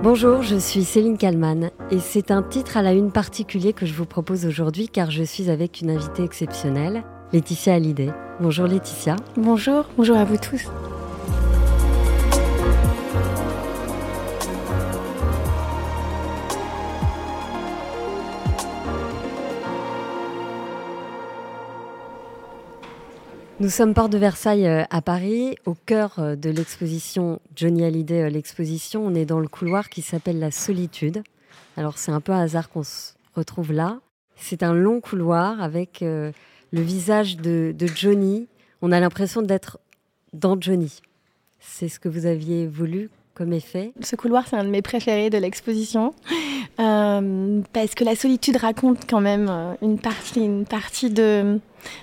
Bonjour, je suis Céline Kalman et c'est un titre à la une particulier que je vous propose aujourd'hui car je suis avec une invitée exceptionnelle, Laetitia Hallyday. Bonjour Laetitia. Bonjour, bonjour à vous tous. Nous sommes porte de Versailles euh, à Paris, au cœur euh, de l'exposition Johnny Hallyday, euh, l'exposition. On est dans le couloir qui s'appelle La Solitude. Alors c'est un peu un hasard qu'on se retrouve là. C'est un long couloir avec le visage de, Johnny. On a l'impression d'être dans Johnny. C'est ce que vous aviez voulu comme effet? Ce couloir, c'est un de mes préférés de l'exposition. parce que la solitude raconte quand même une partie, une partie de,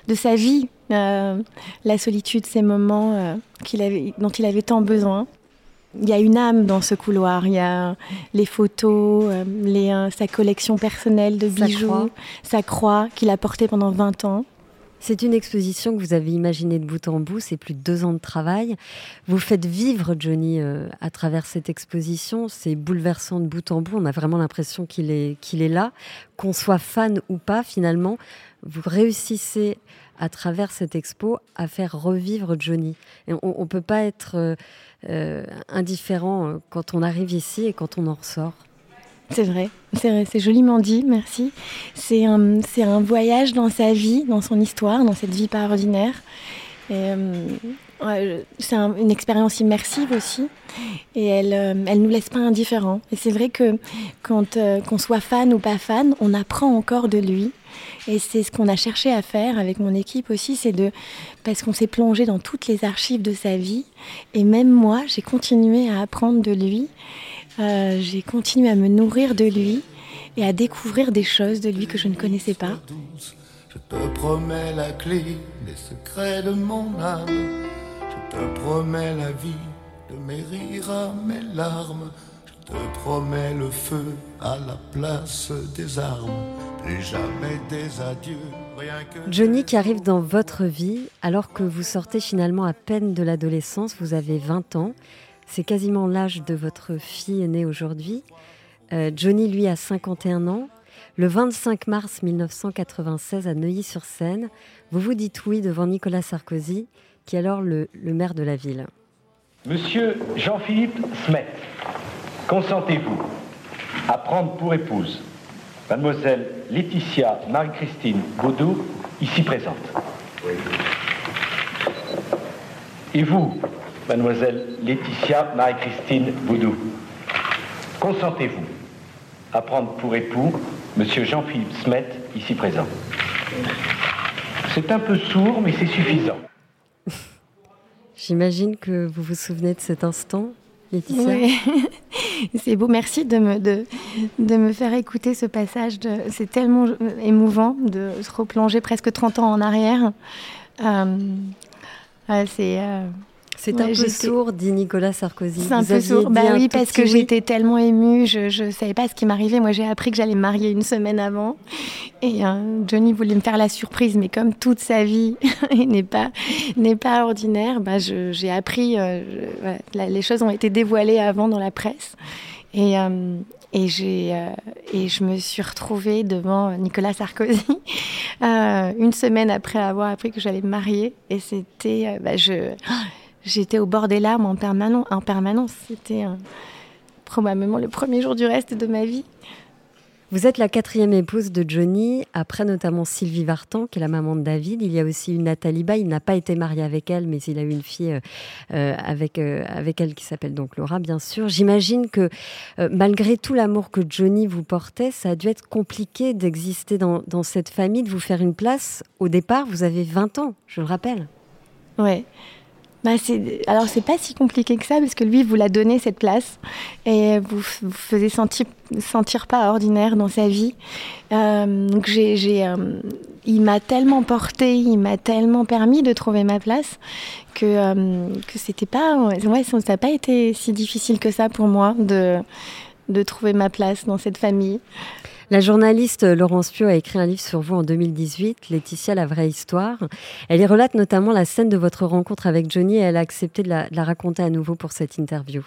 de sa vie, euh, la solitude, ces moments euh, avait, dont il avait tant besoin. Il y a une âme dans ce couloir. Il y a les photos, euh, les, sa collection personnelle de bijoux, sa croix, qu'il a portée pendant 20 ans. C'est une exposition que vous avez imaginée de bout en bout, c'est plus de deux ans de travail. Vous faites vivre Johnny à travers cette exposition, c'est bouleversant de bout en bout, on a vraiment l'impression qu'il est, qu'il est là, qu'on soit fan ou pas finalement, vous réussissez à travers cette expo à faire revivre Johnny. Et on ne peut pas être euh, euh, indifférent euh, quand on arrive ici et quand on en ressort. C'est vrai, c'est joliment dit, merci. C'est un, un, voyage dans sa vie, dans son histoire, dans cette vie pas ordinaire. C'est une expérience immersive aussi, et elle, elle nous laisse pas indifférents. Et c'est vrai que quand qu'on soit fan ou pas fan, on apprend encore de lui. Et c'est ce qu'on a cherché à faire avec mon équipe aussi, c'est de parce qu'on s'est plongé dans toutes les archives de sa vie. Et même moi, j'ai continué à apprendre de lui. Euh, j'ai continué à me nourrir de lui et à découvrir des choses de lui que je ne connaissais pas. Je te promets la clé des secrets de mon âme. Je te promets la vie de mes rires à mes larmes. Je te promets le feu à la place des armes. jamais des adieux. Johnny qui arrive dans votre vie alors que vous sortez finalement à peine de l'adolescence, vous avez 20 ans, c'est quasiment l'âge de votre fille aînée aujourd'hui. Euh, Johnny lui a 51 ans. Le 25 mars 1996 à Neuilly-sur-Seine, vous vous dites oui devant Nicolas Sarkozy, qui est alors le, maire de la ville. Monsieur Jean-Philippe Smet, Consentez-vous à prendre pour épouse mademoiselle Laetitia Marie-Christine Baudou, ici présente? Et vous, mademoiselle Laetitia Marie-Christine Baudou, consentez-vous à prendre pour époux monsieur Jean-Philippe Smet, ici présent C'est un peu sourd, mais c'est suffisant. J'imagine que vous vous souvenez de cet instant oui. c'est beau. Merci de me, de, de, me faire écouter ce passage. C'est tellement émouvant de se replonger presque 30 ans en arrière. Euh, c'est. Euh, c'est un peu sourd, dit Nicolas Sarkozy. C'est un peu sourd. Bah oui, parce que j'étais tellement émue, je ne savais pas ce qui m'arrivait. Moi, j'ai appris que j'allais me marier une semaine avant. Et euh, Johnny voulait me faire la surprise, mais comme toute sa vie n'est pas, n'est pas ordinaire, bah, j'ai appris, euh, les choses ont été dévoilées avant dans la presse. Et, euh, et, j'ai, et je me suis retrouvée devant Nicolas Sarkozy une semaine après avoir appris que j'allais me marier. Et c'était... Bah, je j'étais au bord des larmes en, permanence. En permanence. C'était euh, probablement le premier jour du reste de ma vie. Vous êtes la quatrième épouse de Johnny, après notamment Sylvie Vartan, qui est la maman de David. Il y a aussi une Nathalie Ba. Il n'a pas été marié avec elle, mais il a eu une fille euh, euh, avec, avec elle qui s'appelle donc Laura, bien sûr. J'imagine que malgré tout l'amour que Johnny vous portait, ça a dû être compliqué d'exister dans, dans cette famille, de vous faire une place. Au départ, vous avez 20 ans, je le rappelle. Ouais. Bah alors c'est pas si compliqué que ça parce que lui vous l'a donné cette place et vous vous faisait sentir sentir pas ordinaire dans sa vie. Euh, donc j'ai, euh, il m'a tellement porté, il m'a tellement permis de trouver ma place que euh, que c'était pas ouais ça n'a pas été si difficile que ça pour moi de de trouver ma place dans cette famille. La journaliste Laurence Pio a écrit un livre sur vous en 2018, Laetitia, la vraie histoire. Elle y relate notamment la scène de votre rencontre avec Johnny et elle a accepté de la, raconter à nouveau pour cette interview.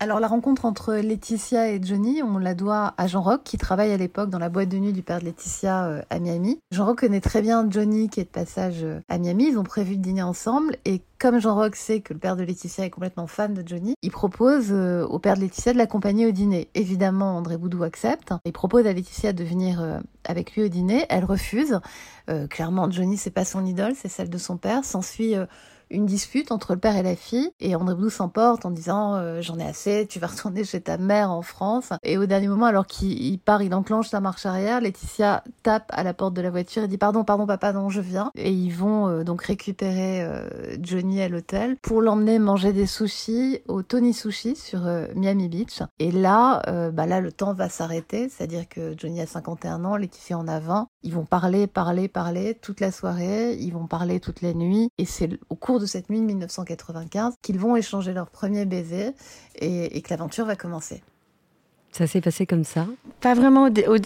Alors la rencontre entre Laetitia et Johnny, on la doit à Jean Rock qui travaille à l'époque dans la boîte de nuit du père de Laetitia euh, à Miami. Jean Rock connaît très bien Johnny qui est de passage euh, à Miami. Ils ont prévu de dîner ensemble et comme Jean Rock sait que le père de Laetitia est complètement fan de Johnny, il propose euh, au père de Laetitia de l'accompagner au dîner. Évidemment, André Boudou accepte. Il propose à Laetitia de venir avec lui au dîner. Elle refuse. clairement, Johnny c'est pas son idole, c'est celle de son père. S'ensuit une dispute entre le père et la fille et André Boudou s'emporte en disant euh, j'en ai assez, tu vas retourner chez ta mère en France. Et au dernier moment, alors qu'il part, il enclenche sa marche arrière, Laetitia tape à la porte de la voiture et dit pardon, pardon papa, non, je viens. Et ils vont euh, donc récupérer euh, Johnny à l'hôtel pour l'emmener manger des sushis au Tony Sushi sur Miami Beach. Et là, bah là, le temps va s'arrêter, c'est-à-dire que Johnny a 51 ans, Laetitia en a 20. Ils vont parler, parler, parler toute la soirée, ils vont parler toute la nuit et c'est au cours de cette nuit de 1995 qu'ils vont échanger leur premier baiser et que l'aventure va commencer. Ça s'est passé comme ça Pas vraiment, au,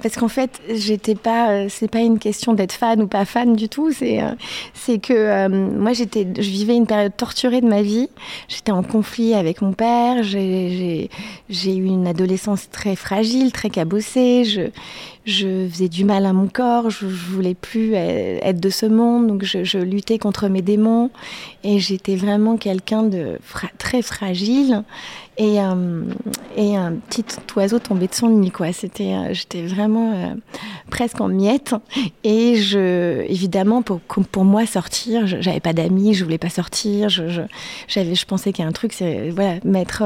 parce qu'en fait, j'étais pas. Euh, c'est pas une question d'être fan ou pas fan du tout. C'est, euh, c'est que euh, moi, j'étais, je vivais une période torturée de ma vie. J'étais en conflit avec mon père. J'ai, eu une adolescence très fragile, très cabossée. Je, faisais du mal à mon corps. Je, je voulais plus être de ce monde, donc je luttais contre mes démons. Et j'étais vraiment quelqu'un de très fragile et, euh, et un petit oiseau tombé de son nid quoi. C'était euh, j'étais vraiment euh, presque en miettes. Et je évidemment pour pour moi sortir j'avais pas d'amis je voulais pas sortir. Je j'avais je, pensais qu'il y a un truc c'est voilà mettre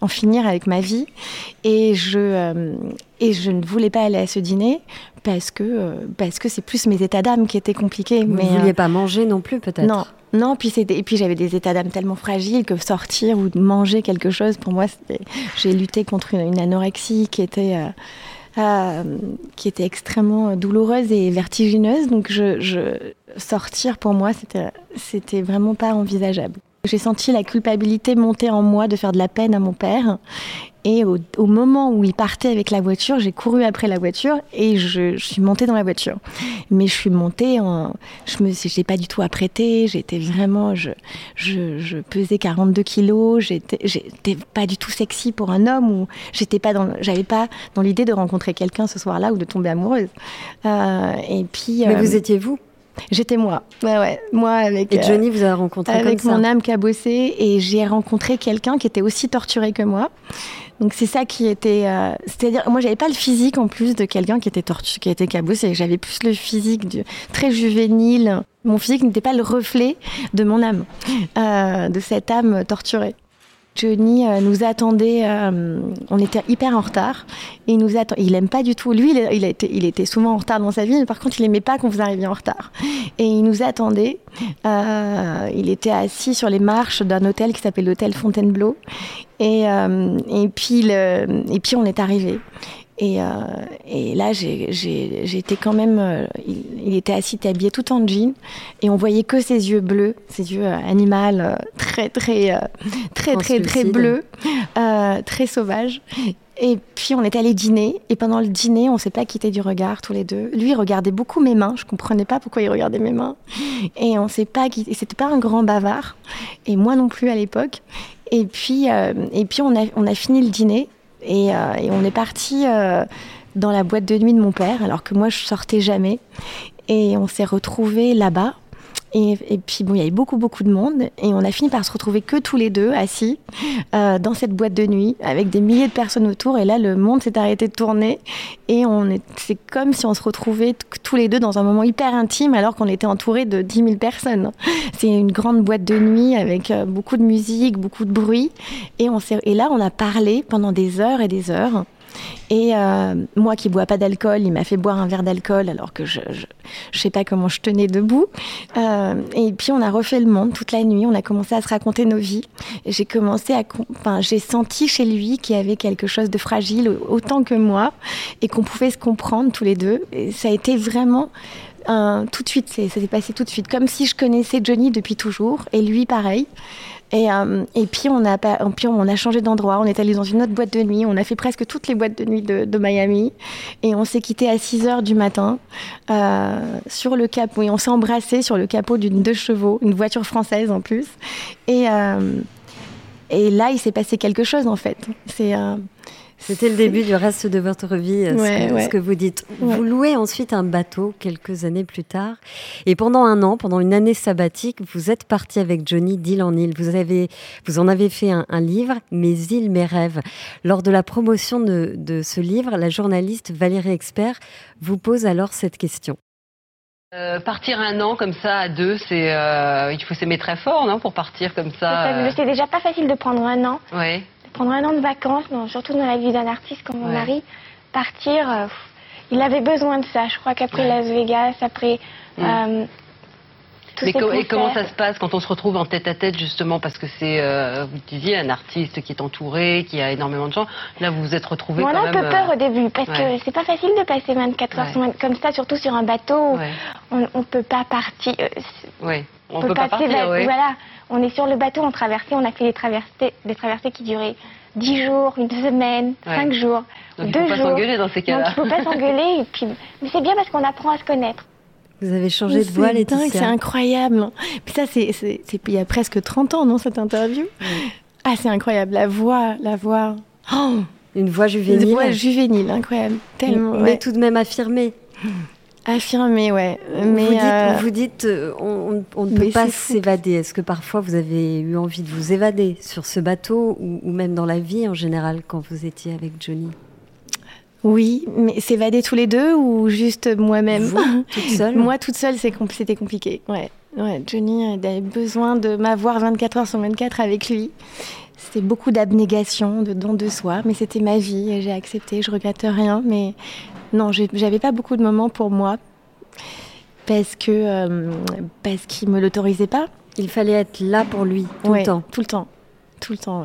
en finir avec ma vie. Et je et je ne voulais pas aller à ce dîner parce que parce que c'est plus mes états d'âme qui étaient compliqués. Vous mais ne vouliez pas manger non plus peut-être? Non non, puis et puis j'avais des états d'âme tellement fragiles que sortir ou manger quelque chose, pour moi, j'ai lutté contre une, anorexie qui était, euh, euh, qui était extrêmement douloureuse et vertigineuse. Donc, je, sortir pour moi, c'était vraiment pas envisageable. J'ai senti la culpabilité monter en moi de faire de la peine à mon père. Et au, moment où il partait avec la voiture, j'ai couru après la voiture et je, suis montée dans la voiture. Mais je suis montée en. Je me j'ai pas du tout apprêté. J'étais vraiment. Je, je, pesais 42 kilos. J'étais, j'étais pas du tout sexy pour un homme ou j'étais pas dans. J'avais pas dans l'idée de rencontrer quelqu'un ce soir-là ou de tomber amoureuse. Euh, et puis. Mais vous euh, étiez vous? J'étais moi. Ouais, ouais. Moi avec. Et Johnny vous a rencontré avec comme mon âme cabossée et j'ai rencontré quelqu'un qui était aussi torturé que moi. Donc c'est ça qui était, euh, c'est-à-dire moi j'avais pas le physique en plus de quelqu'un qui était torturé, qui était cabossé. J'avais plus le physique du, très juvénile. Mon physique n'était pas le reflet de mon âme, euh, de cette âme torturée. Johnny euh, nous attendait, euh, on était hyper en retard, et il nous attend. Il aime pas du tout. Lui, il, été, il était souvent en retard dans sa vie, mais par contre, il aimait pas qu'on vous arriviez en retard. Et il nous attendait. Euh, il était assis sur les marches d'un hôtel qui s'appelle l'hôtel Fontainebleau, et, et puis et puis on est arrivé. Et, euh, et là, j'étais quand même. Euh, il, était assis, habillé tout en jean, et on voyait que ses yeux bleus, ses yeux euh, animaux, très, très, très, très, très, bleus, très sauvages. Et puis on est allé dîner, et pendant le dîner, on s'est pas quitté du regard tous les deux. Lui il regardait beaucoup mes mains, je comprenais pas pourquoi il regardait mes mains, et on s'est pas quitté. C'était pas un grand bavard, et moi non plus à l'époque. Et puis, et puis on a, on a fini le dîner, euh, et, on est parti euh, dans la boîte de nuit de mon père, alors que moi je sortais jamais. Et on s'est retrouvés là-bas. Et, puis bon, il y avait beaucoup beaucoup de monde et on a fini par se retrouver que tous les deux assis euh, dans cette boîte de nuit avec des milliers de personnes autour. Et là, le monde s'est arrêté de tourner et c'est comme si on se retrouvait tous les deux dans un moment hyper intime alors qu'on était entouré de 10 000 personnes. C'est une grande boîte de nuit avec euh, beaucoup de musique, beaucoup de bruit et là, on a parlé pendant des heures et des heures. Et euh, moi qui bois pas d'alcool, il m'a fait boire un verre d'alcool alors que je, je, sais pas comment je tenais debout. Euh, et puis on a refait le monde toute la nuit. On a commencé à se raconter nos vies. J'ai commencé à, j'ai senti chez lui qu'il y avait quelque chose de fragile autant que moi et qu'on pouvait se comprendre tous les deux. Ça a été vraiment tout de suite, ça s'est passé tout de suite, comme si je connaissais Johnny depuis toujours, et lui pareil. Et, euh, et puis, on a, puis on a changé d'endroit, on est allé dans une autre boîte de nuit, on a fait presque toutes les boîtes de nuit de, Miami, et on s'est quitté à 6 heures du matin euh, sur le capot, oui, on s'est embrassé sur le capot d'une deux chevaux, une voiture française en plus. Et, euh, et là, il s'est passé quelque chose en fait. C'est c'était le début du reste de votre vie, euh, ce, que, vous dites. Vous louez ensuite un bateau quelques années plus tard. Et pendant un an, pendant une année sabbatique, vous êtes parti avec Johnny d'île en île. Vous, avez, vous en avez fait un, livre, Mes îles, mes rêves. Lors de la promotion de, de ce livre, la journaliste Valérie Expert vous pose alors cette question. Euh, partir un an comme ça à deux, c'est euh, il faut s'aimer très fort, non, pour partir comme ça. C'est déjà pas facile de prendre un an. Oui prendre un an de vacances, surtout dans la vie d'un artiste comme mon mari, partir, euh, il avait besoin de ça. Je crois qu'après Las Vegas, après... Mm. Euh, mais et comment ça se passe quand on se retrouve en tête à tête justement parce que c'est, euh, vous disiez, un artiste qui est entouré, qui a énormément de gens. Là, vous vous êtes retrouvé. On a un peu peur au début parce que c'est pas facile de passer 24 heures comme ça, surtout sur un bateau. On, on peut pas partir. oui, on, peut, pas partir. Voilà, on est sur le bateau, on traversait, on a fait des traversées, des traversées qui duraient 10 jours, une semaine, 5 jours, Donc, deux il faut jours. pas s'engueuler dans ces cas-là. Donc il faut pas s'engueuler. puis... Mais c'est bien parce qu'on apprend à se connaître. Vous avez changé de voix, Laetitia. C'est incroyable. Puis ça, c'est il y a presque 30 ans, non, cette interview? Ah, c'est incroyable. La voix, la voix. Oh une voix juvénile. Une voix juvénile, incroyable. Tellement. Mais tout de même affirmée. Affirmé, ouais. Mais vous dites, euh, vous dites euh, on, ne peut pas s'évader. Est-ce que parfois vous avez eu envie de vous évader sur ce bateau ou, même dans la vie en général quand vous étiez avec Johnny? Oui, mais s'évader tous les deux ou juste moi-même? Toute seule? Moi toute seule, c'était compliqué. Ouais. ouais. Johnny avait besoin de m'avoir 24 heures sur 24 avec lui. C'était beaucoup d'abnégation, de don de soi, mais c'était ma vie et j'ai accepté. Je regrette rien, mais non, j'avais pas beaucoup de moments pour moi parce que euh, parce qu'il me l'autorisait pas. Il fallait être là pour lui tout le temps. Tout le temps, tout le temps.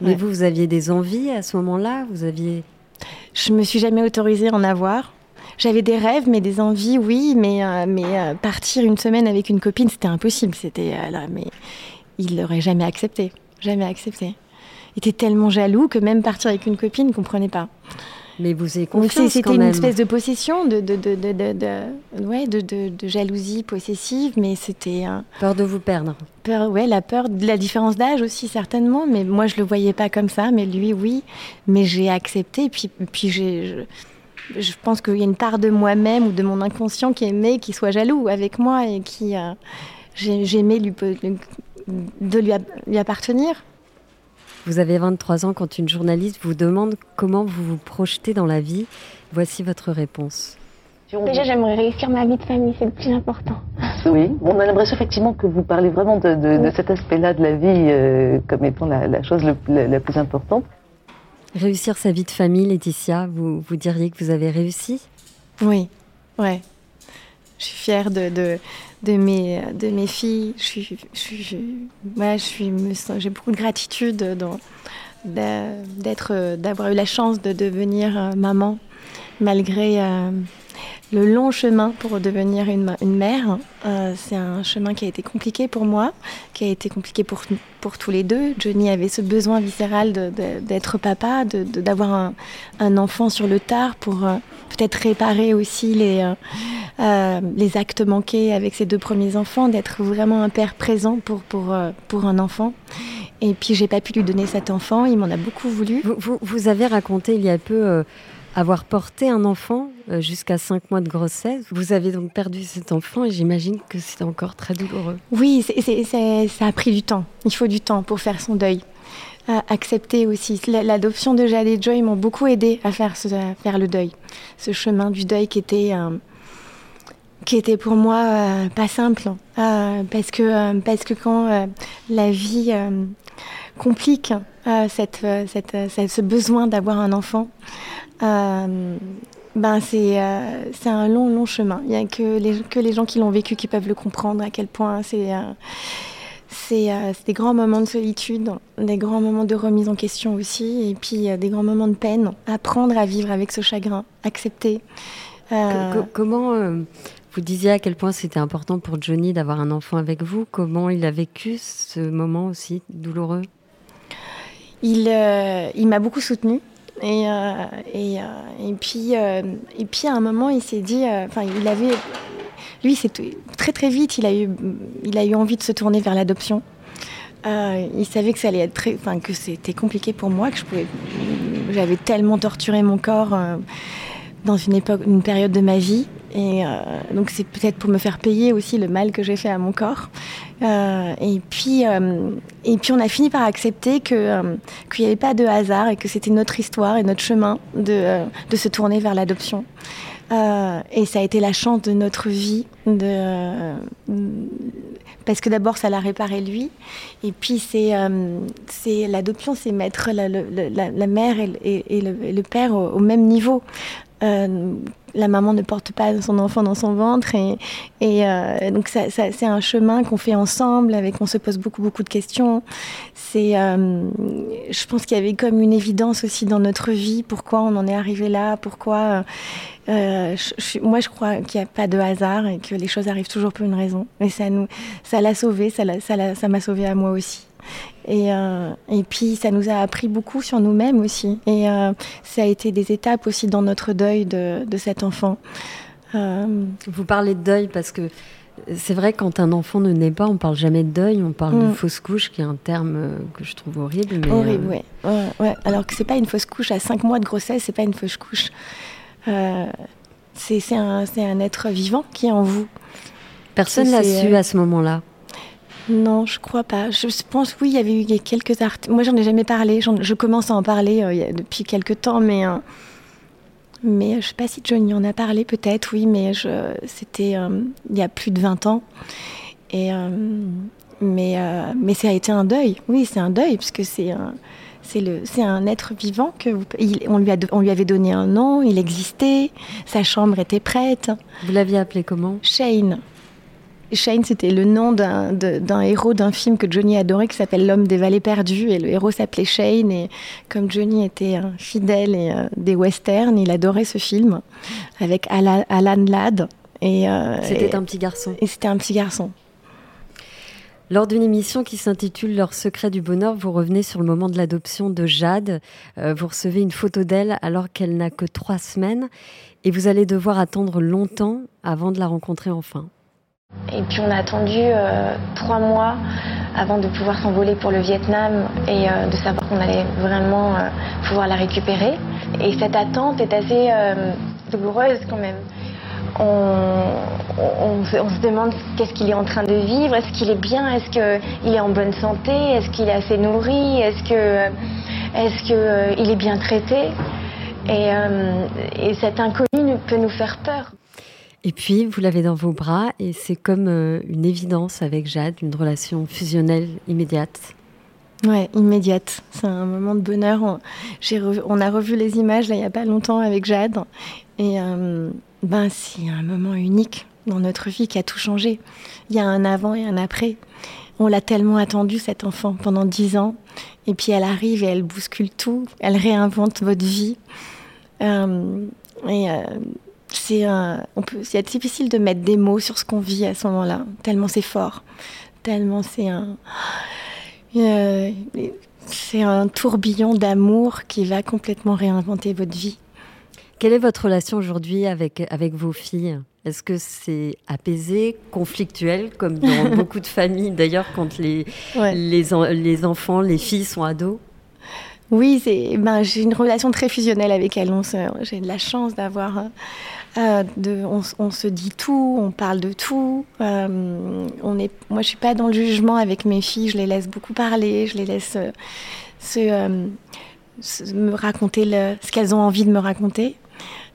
Mais vous, vous aviez des envies à ce moment-là? Vous aviez Je me suis jamais autorisée à en avoir. J'avais des rêves, mais des envies, oui. Mais euh, mais euh, partir une semaine avec une copine, c'était impossible. C'était là, mais il l'aurait jamais accepté, jamais accepté. Il était tellement jaloux que même partir avec une copine, il comprenait pas. Mais vous avez confiance C'était une espèce de possession, de, de, de, de, ouais, de, jalousie possessive, mais c'était... Peur de vous perdre. Peur, ouais, la peur de la différence d'âge aussi, certainement. Mais moi, je le voyais pas comme ça, mais lui, oui. Mais j'ai accepté, puis, puis j'ai... Je, pense qu'il y a une part de moi-même ou de mon inconscient qui aimait qu'il soit jaloux avec moi et qui... Euh, j'aimais lui, de lui, lui appartenir. Vous avez 23 ans quand une journaliste vous demande comment vous vous projetez dans la vie. Voici votre réponse. Déjà, j'aimerais réussir ma vie de famille, c'est le plus important. Oui, on a l'impression effectivement que vous parlez vraiment de, cet aspect-là de la vie euh, comme étant la, chose la, plus importante. Réussir sa vie de famille, Laetitia, vous, vous diriez que vous avez réussi? Oui, ouais. Je suis fière de, de mes, de mes filles. J'ai beaucoup de gratitude d'être, d'avoir eu la chance de devenir euh, maman, malgré euh, le long chemin pour devenir une, mère. Euh, c'est un chemin qui a été compliqué pour moi, qui a été compliqué pour, pour tous les deux. Johnny avait ce besoin viscéral d'être papa, d'avoir un, enfant sur le tard pour peut-être réparer aussi les, euh, euh, les actes manqués avec ses deux premiers enfants, d'être vraiment un père présent pour, pour, euh, pour un enfant. Et puis j'ai pas pu lui donner cet enfant, il m'en a beaucoup voulu. Vous, vous, avez raconté il y a peu avoir porté un enfant jusqu'à cinq mois de grossesse. Vous avez donc perdu cet enfant et j'imagine que c'est encore très douloureux. Oui, ça a pris du temps. Il faut du temps pour faire son deuil accepter aussi. L'adoption de Jade et Joy m'ont beaucoup aidé à faire, faire le deuil. Ce chemin du deuil qui était, euh, qui était pour moi euh, pas simple. Euh, parce, que, parce que quand la vie complique cette, cette, ce besoin d'avoir un enfant, ben c'est un long, long chemin. Il n'y a que les, que les gens qui l'ont vécu qui peuvent le comprendre à quel point c'est euh, c'est des grands moments de solitude, des grands moments de remise en question aussi, et puis des grands moments de peine. Apprendre à vivre avec ce chagrin, accepter. Euh, comment euh, vous disiez à quel point c'était important pour Johnny d'avoir un enfant avec vous Comment il a vécu ce moment aussi douloureux? Il, il m'a beaucoup soutenu. Et, et, et, puis, et puis à un moment, il s'est dit, enfin, il avait lui, c'est très très vite, il a eu, il a eu envie de se tourner vers l'adoption. il savait que ça allait être très, enfin que c'était compliqué pour moi, que je pouvais, j'avais tellement torturé mon corps dans une époque, une période de ma vie. Et euh, donc c'est peut-être pour me faire payer aussi le mal que j'ai fait à mon corps. Euh, et puis euh, et puis on a fini par accepter qu'il n'y avait pas de hasard et que c'était notre histoire et notre chemin de se tourner vers l'adoption. et ça a été la chance de notre vie parce que d'abord ça l'a réparé lui et puis c'est l'adoption c'est mettre la, mère et, le, père au, même niveau la maman ne porte pas son enfant dans son ventre et, et euh, donc ça, c'est un chemin qu'on fait ensemble avec on se pose beaucoup beaucoup de questions. C'est euh, je pense qu'il y avait comme une évidence aussi dans notre vie pourquoi on en est arrivé là pourquoi moi je crois qu'il n'y a pas de hasard et que les choses arrivent toujours pour une raison. Et ça nous ça l'a sauvé ça ça m'a sauvé à moi aussi et, euh, et, puis, ça nous a appris beaucoup sur nous-mêmes aussi. Et euh, ça a été des étapes aussi dans notre deuil de, de cet enfant. Euh... Vous parlez de deuil parce que c'est vrai, quand un enfant ne naît pas, on parle jamais de deuil, on parle de mm. fausse couche, qui est un terme que je trouve horrible. Mais horrible, oui. Ouais, ouais. Alors que c'est pas une fausse couche. À 5 mois de grossesse, c'est pas une fausse couche. c'est un, un être vivant qui est en vous. Personne l'a su à ce moment-là. Non, je crois pas. Je pense oui, il y avait eu quelques articles. Moi, j'en ai jamais parlé. Je commence à en parler euh, depuis quelques temps, mais euh, mais je sais pas si Johnny en a parlé, peut-être, oui, mais c'était euh, il y a plus de 20 ans. Et mais mais ça a été un deuil. Oui, c'est un deuil puisque c'est c'est le c'est un être vivant que on lui a on lui avait donné un nom, il existait, sa chambre était prête. Vous l'aviez appelé comment? Shane. Shane, c'était le nom d'un héros d'un film que Johnny adorait qui s'appelle L'homme des vallées perdues. Et le héros s'appelait Shane. Et comme Johnny était un fidèle et, euh, des westerns, il adorait ce film avec Alan, Ladd. Euh, c'était un petit garçon. Et c'était un petit garçon. Lors d'une émission qui s'intitule Leur secret du bonheur, vous revenez sur le moment de l'adoption de Jade. Euh, vous recevez une photo d'elle alors qu'elle n'a que trois semaines et vous allez devoir attendre longtemps avant de la rencontrer enfin. Et puis on a attendu euh, trois mois avant de pouvoir s'envoler pour le Vietnam et euh, de savoir qu'on allait vraiment euh, pouvoir la récupérer. Et cette attente est assez douloureuse quand même. On, se demande qu'est-ce qu'il est en train de vivre, est-ce qu'il est bien, est-ce qu'il est en bonne santé, est-ce qu'il est assez nourri, est-ce qu'il est, que, est bien traité? Et, et cet inconnu peut nous faire peur. Et puis, vous l'avez dans vos bras et c'est comme euh, une évidence avec Jade, une relation fusionnelle immédiate. Ouais, immédiate. C'est un moment de bonheur. On, a revu les images là il n'y a pas longtemps avec Jade et euh, ben c'est un moment unique dans notre vie qui a tout changé. Il y a un avant et un après. On l'a tellement attendu cette enfant pendant dix ans et puis elle arrive et elle bouscule tout. Elle réinvente votre vie. Euh, et c'est difficile de mettre des mots sur ce qu'on vit à ce moment-là, tellement c'est fort, tellement c'est un, euh, c'est un tourbillon d'amour qui va complètement réinventer votre vie. Quelle est votre relation aujourd'hui avec, avec vos filles? Est-ce que c'est apaisé, conflictuel, comme dans beaucoup de familles d'ailleurs quand les, les, les enfants, les filles sont ados? Oui, ben, j'ai une relation très fusionnelle avec elles. J'ai de la chance d'avoir euh, de, on, se dit tout, on parle de tout. Euh, on est, moi, je suis pas dans le jugement avec mes filles. Je les laisse beaucoup parler. Je les laisse euh, se, me raconter ce qu'elles ont envie de me raconter.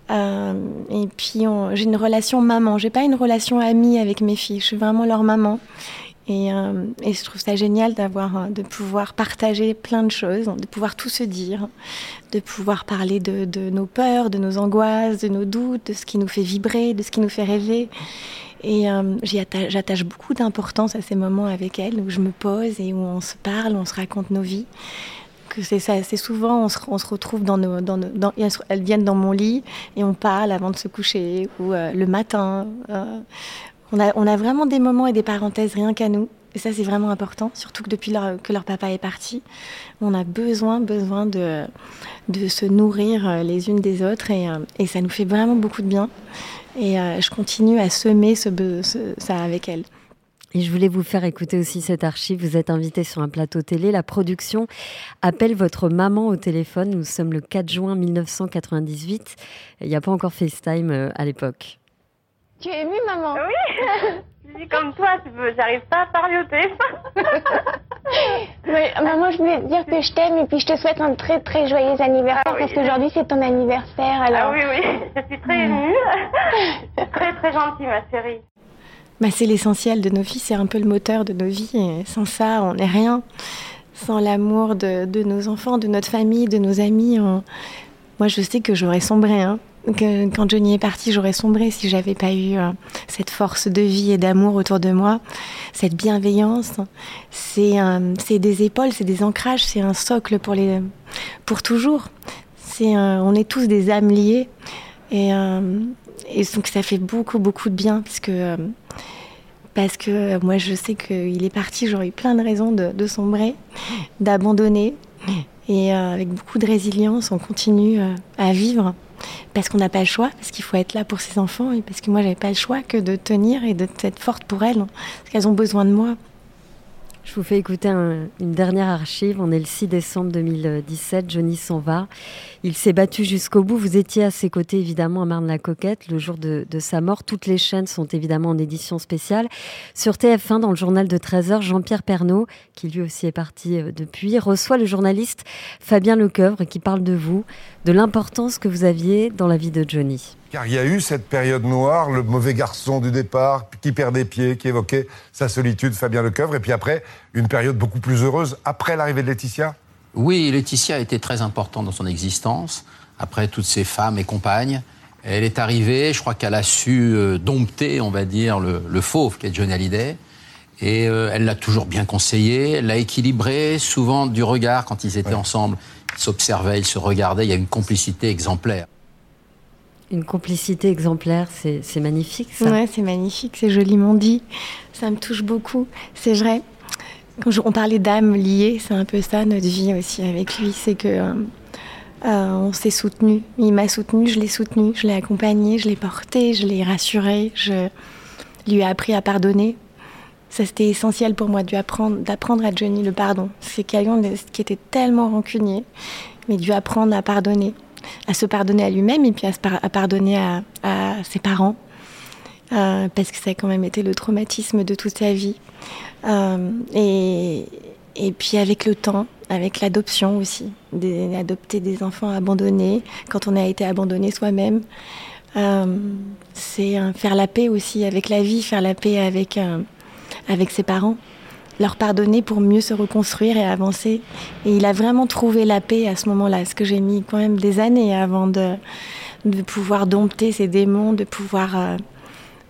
et puis, j'ai une relation maman. J'ai pas une relation amie avec mes filles. Je suis vraiment leur maman. Et, euh, et, je trouve ça génial d'avoir, euh, de pouvoir partager plein de choses, de pouvoir tout se dire, de pouvoir parler de, nos peurs, de nos angoisses, de nos doutes, de ce qui nous fait vibrer, de ce qui nous fait rêver. Et euh, j'attache beaucoup d'importance à ces moments avec elle, où je me pose et où on se parle, on se raconte nos vies. Que c'est c'est souvent on se, retrouve dans nos, elles viennent dans mon lit et on parle avant de se coucher ou le matin. On a, vraiment des moments et des parenthèses rien qu'à nous. Et ça, c'est vraiment important, surtout que depuis que leur papa est parti, on a besoin, besoin de, se nourrir euh, les unes des autres et, euh, et ça nous fait vraiment beaucoup de bien. Et euh, je continue à semer ce, ça avec elles. Et je voulais vous faire écouter aussi cette archive. Vous êtes invité sur un plateau télé. La production appelle votre maman au téléphone. Nous sommes le 4 juin 1998. Il n'y a pas encore FaceTime à l'époque. Tu es émue, maman Oui Je dis comme toi, j'arrive pas à parler au téléphone. maman, je voulais te dire que je t'aime et puis je te souhaite un très très joyeux anniversaire ah parce qu'aujourd'hui c'est ton anniversaire. Alors... Ah oui, oui, je suis très émue. très très gentille, ma chérie. Bah, c'est l'essentiel de nos vies, c'est un peu le moteur de nos vies. Et sans ça, on n'est rien. Sans l'amour de, nos enfants, de notre famille, de nos amis, moi je sais que j'aurais sombré. Hein. Que, quand Johnny est parti, j'aurais sombré si j'avais pas eu euh, cette force de vie et d'amour autour de moi, cette bienveillance. C'est des épaules, c'est des ancrages, c'est un socle pour, toujours. On est tous des âmes liées. Et, euh, donc ça fait beaucoup, beaucoup de bien parce que, euh, moi je sais qu'il est parti, j'aurais eu plein de raisons de, sombrer, d'abandonner. Et euh, avec beaucoup de résilience, on continue euh, à vivre parce qu'on n'a pas le choix, parce qu'il faut être là pour ses enfants et parce que moi j'avais pas le choix que de tenir et d'être forte pour elles, parce qu'elles ont besoin de moi. Je vous fais écouter une dernière archive. On est le 6 décembre 2017. Johnny s'en va. Il s'est battu jusqu'au bout. Vous étiez à ses côtés, évidemment, à Marne-la-Coquette, le jour de, sa mort. Toutes les chaînes sont évidemment en édition spéciale. Sur TF1, dans le journal de 13h, Jean-Pierre Pernaud, qui lui aussi est parti euh, depuis, reçoit le journaliste Fabien Lecoeuvre qui parle de vous, de l'importance que vous aviez dans la vie de Johnny. Car il y a eu cette période noire, le mauvais garçon du départ, qui perd des pieds, qui évoquait sa solitude, Fabien Lecoeuvre, et puis après, une période beaucoup plus heureuse, après l'arrivée de Laetitia. Oui, Laetitia a été très importante dans son existence, après toutes ses femmes et compagnes. Elle est arrivée, je crois qu'elle a su euh, dompter, on va dire, le, fauve qu'est Johnny Hallyday. Et euh, elle l'a toujours bien conseillé, elle l'a équilibré, souvent du regard, quand ils étaient ensemble, ils s'observaient, ils se regardaient, il y a une complicité exemplaire. Une complicité exemplaire, c'est magnifique. Ouais, c'est magnifique, c'est joliment dit. Ça me touche beaucoup. C'est vrai. Quand on parlait d'âme liée, c'est un peu ça notre vie aussi avec lui. C'est que euh, euh, on s'est soutenu. Il m'a soutenu, je l'ai soutenu, je l'ai accompagné, je l'ai porté, je l'ai rassuré, je lui ai appris à pardonner. Ça, c'était essentiel pour moi d'apprendre à Johnny le pardon. C'est quelqu'un qui était tellement rancunier, mais dû apprendre à pardonner à se pardonner à lui-même et puis à, pardonner à, ses parents. Euh, parce que ça a quand même été le traumatisme de toute sa vie. Euh, et, puis avec le temps, avec l'adoption aussi, d'adopter des enfants abandonnés quand on a été abandonné soi-même. Euh, c'est faire la paix aussi avec la vie, faire la paix avec, avec ses parents leur pardonner pour mieux se reconstruire et avancer. Et il a vraiment trouvé la paix à ce moment-là, ce que j'ai mis quand même des années avant de, de pouvoir dompter ces démons, de pouvoir, euh,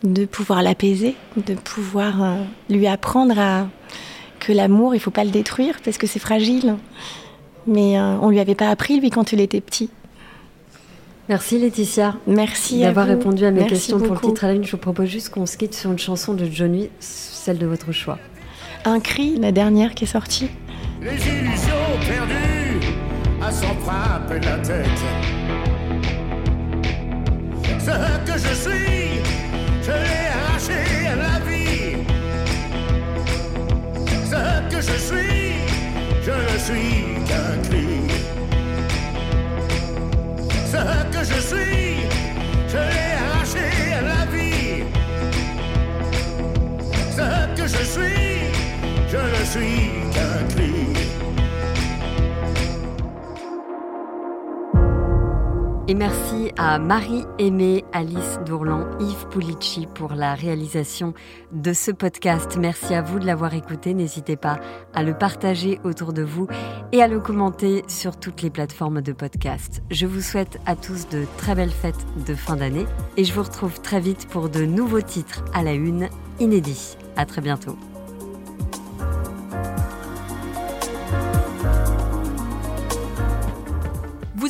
de pouvoir l'apaiser, de pouvoir euh, lui apprendre à, que l'amour, il faut pas le détruire parce que c'est fragile. Mais euh, on lui avait pas appris, lui, quand il était petit. Merci Laetitia. Merci d'avoir répondu à mes questions pour le titre à la une. Je vous propose juste qu'on se quitte sur une chanson de Johnny, celle de votre choix. Un cri, la dernière qui est sortie. Les illusions perdues à s'en frapper la tête. Ce que je suis, je l'ai arraché à la vie. Ce que je suis, je ne suis qu'un cri. Ce que je suis, je l'ai arraché à la vie. Ce que je suis je suis qu'un. Et merci à Marie Aimée, Alice Dourlan, Yves Pulici pour la réalisation de ce podcast. Merci à vous de l'avoir écouté. N'hésitez pas à le partager autour de vous et à le commenter sur toutes les plateformes de podcast. Je vous souhaite à tous de très belles fêtes de fin d'année et je vous retrouve très vite pour de nouveaux titres à la une inédits. À très bientôt.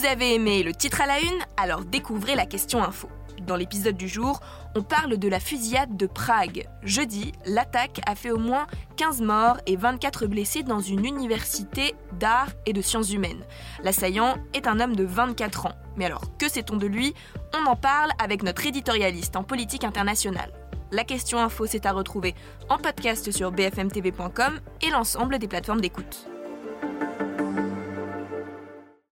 Vous avez aimé le titre à la une Alors découvrez la question info. Dans l'épisode du jour, on parle de la fusillade de Prague. Jeudi, l'attaque a fait au moins 15 morts et 24 blessés dans une université d'art et de sciences humaines. L'assaillant est un homme de 24 ans. Mais alors, que sait-on de lui? On en parle avec notre éditorialiste en politique internationale. La question info, c'est à retrouver en podcast sur bfmtv.com et l'ensemble des plateformes d'écoute.